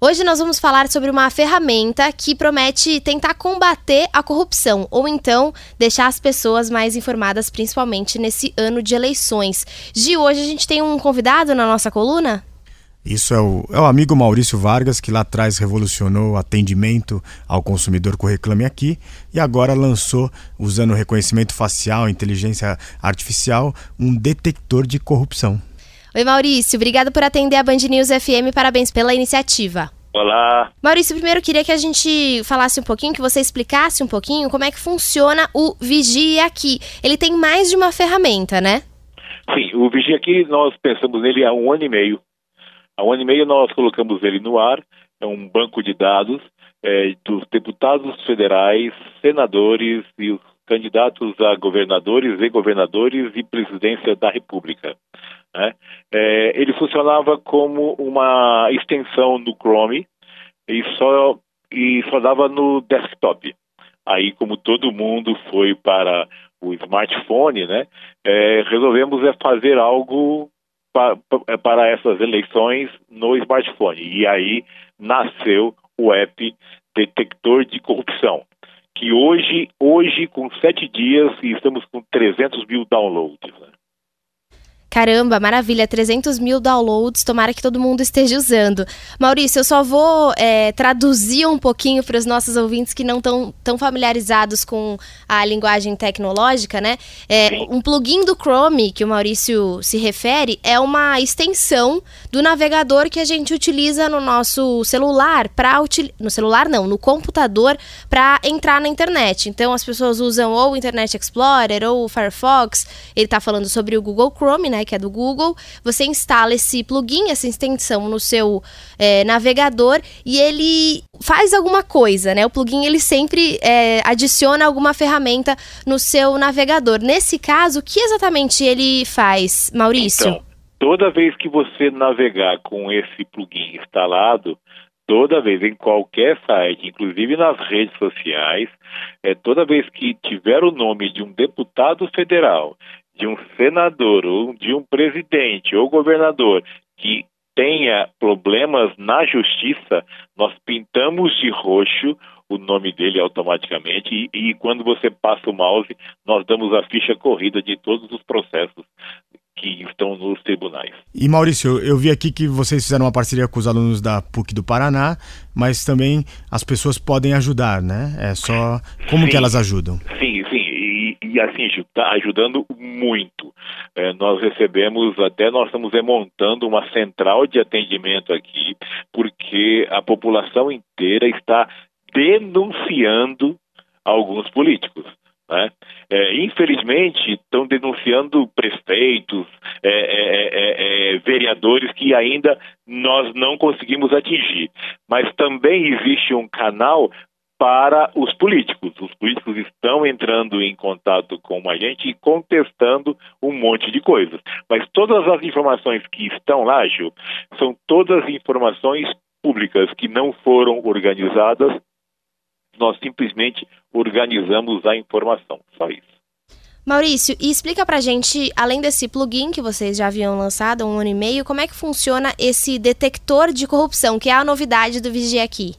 Hoje nós vamos falar sobre uma ferramenta que promete tentar combater a corrupção ou então deixar as pessoas mais informadas, principalmente nesse ano de eleições. De hoje a gente tem um convidado na nossa coluna? Isso é o, é o amigo Maurício Vargas, que lá atrás revolucionou o atendimento ao consumidor com Reclame Aqui e agora lançou, usando reconhecimento facial, inteligência artificial, um detector de corrupção. Oi, Maurício. Obrigado por atender a Band News FM. Parabéns pela iniciativa. Olá. Maurício, primeiro queria que a gente falasse um pouquinho, que você explicasse um pouquinho como é que funciona o Vigia Aqui. Ele tem mais de uma ferramenta, né? Sim, o Vigia Aqui nós pensamos nele há um ano e meio. Há um ano e meio nós colocamos ele no ar. É um banco de dados é, dos deputados federais, senadores e os candidatos a governadores e governadores e presidência da República. Né? É, ele funcionava como uma extensão no Chrome e só, e só dava no desktop. Aí, como todo mundo foi para o smartphone, né, é, resolvemos é fazer algo é, para essas eleições no smartphone. E aí nasceu o app Detector de Corrupção, que hoje, hoje com sete dias, estamos com 300 mil downloads. Caramba, maravilha, 300 mil downloads, tomara que todo mundo esteja usando. Maurício, eu só vou é, traduzir um pouquinho para os nossos ouvintes que não estão tão familiarizados com a linguagem tecnológica, né? É, um plugin do Chrome, que o Maurício se refere, é uma extensão do navegador que a gente utiliza no nosso celular, para no celular não, no computador, para entrar na internet. Então as pessoas usam ou o Internet Explorer ou o Firefox, ele está falando sobre o Google Chrome, né? Que é do Google, você instala esse plugin, essa extensão no seu é, navegador e ele faz alguma coisa, né? O plugin ele sempre é, adiciona alguma ferramenta no seu navegador. Nesse caso, o que exatamente ele faz, Maurício? Então, toda vez que você navegar com esse plugin instalado, toda vez em qualquer site, inclusive nas redes sociais, é toda vez que tiver o nome de um deputado federal, de um senador ou de um presidente ou governador que tenha problemas na justiça, nós pintamos de roxo o nome dele automaticamente e, e, quando você passa o mouse, nós damos a ficha corrida de todos os processos que estão nos tribunais. E Maurício, eu vi aqui que vocês fizeram uma parceria com os alunos da PUC do Paraná, mas também as pessoas podem ajudar, né? É só como sim, que elas ajudam? Sim, sim e assim está ajudando muito. É, nós recebemos até nós estamos remontando uma central de atendimento aqui, porque a população inteira está denunciando alguns políticos. Né? É, infelizmente, estão denunciando prefeitos, é é, é, é, é, vereadores que ainda nós não conseguimos atingir. Mas também existe um canal para os políticos. Os políticos estão entrando em contato com a gente e contestando um monte de coisas. Mas todas as informações que estão lá, Gil, são todas informações públicas que não foram organizadas. Nós simplesmente organizamos a informação. Só isso. Maurício, e explica pra gente, além desse plugin que vocês já haviam lançado há um ano e meio, como é que funciona esse detector de corrupção, que é a novidade do Vigia Aqui?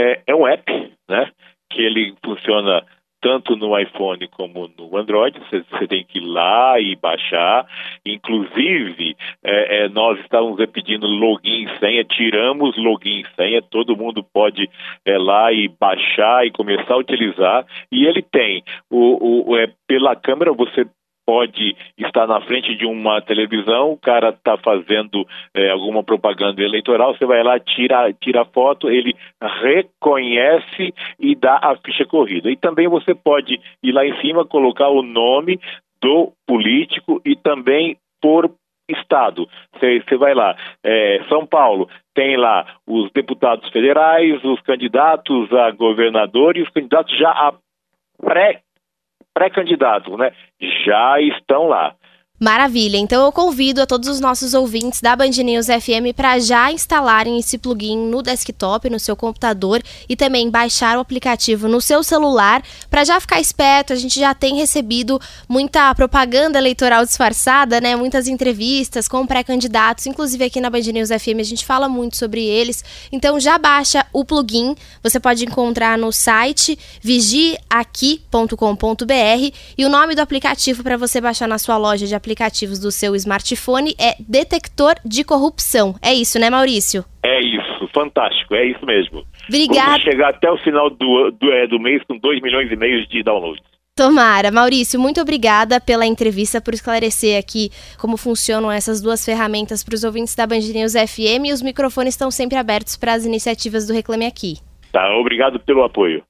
É, é um app, né? Que ele funciona tanto no iPhone como no Android. Você, tem que ir lá e baixar. Inclusive, é, é, nós estávamos pedindo login e senha, tiramos login e senha, todo mundo pode é, lá e baixar e começar a utilizar. E ele tem o, o é, pela câmera você pode estar na frente de uma televisão, o cara está fazendo é, alguma propaganda eleitoral, você vai lá, tira, tira a foto, ele reconhece e dá a ficha corrida. E também você pode ir lá em cima, colocar o nome do político e também por estado. Você vai lá, é, São Paulo tem lá os deputados federais, os candidatos a governador e os candidatos já a pré pré-candidatos, né, já estão lá. Maravilha. Então eu convido a todos os nossos ouvintes da Band News FM para já instalarem esse plugin no desktop, no seu computador e também baixar o aplicativo no seu celular para já ficar esperto. A gente já tem recebido muita propaganda eleitoral disfarçada, né? Muitas entrevistas com pré-candidatos, inclusive aqui na Band News FM a gente fala muito sobre eles. Então já baixa o plugin. Você pode encontrar no site vigiaqui.com.br e o nome do aplicativo para você baixar na sua loja de aplicativos aplicativos do seu smartphone é detector de corrupção. É isso, né, Maurício? É isso, fantástico, é isso mesmo. Obrigada. Vamos chegar até o final do, do, é, do mês com 2 milhões e meio de downloads. Tomara. Maurício, muito obrigada pela entrevista, por esclarecer aqui como funcionam essas duas ferramentas para os ouvintes da Band News FM e os microfones estão sempre abertos para as iniciativas do Reclame Aqui. Tá, obrigado pelo apoio.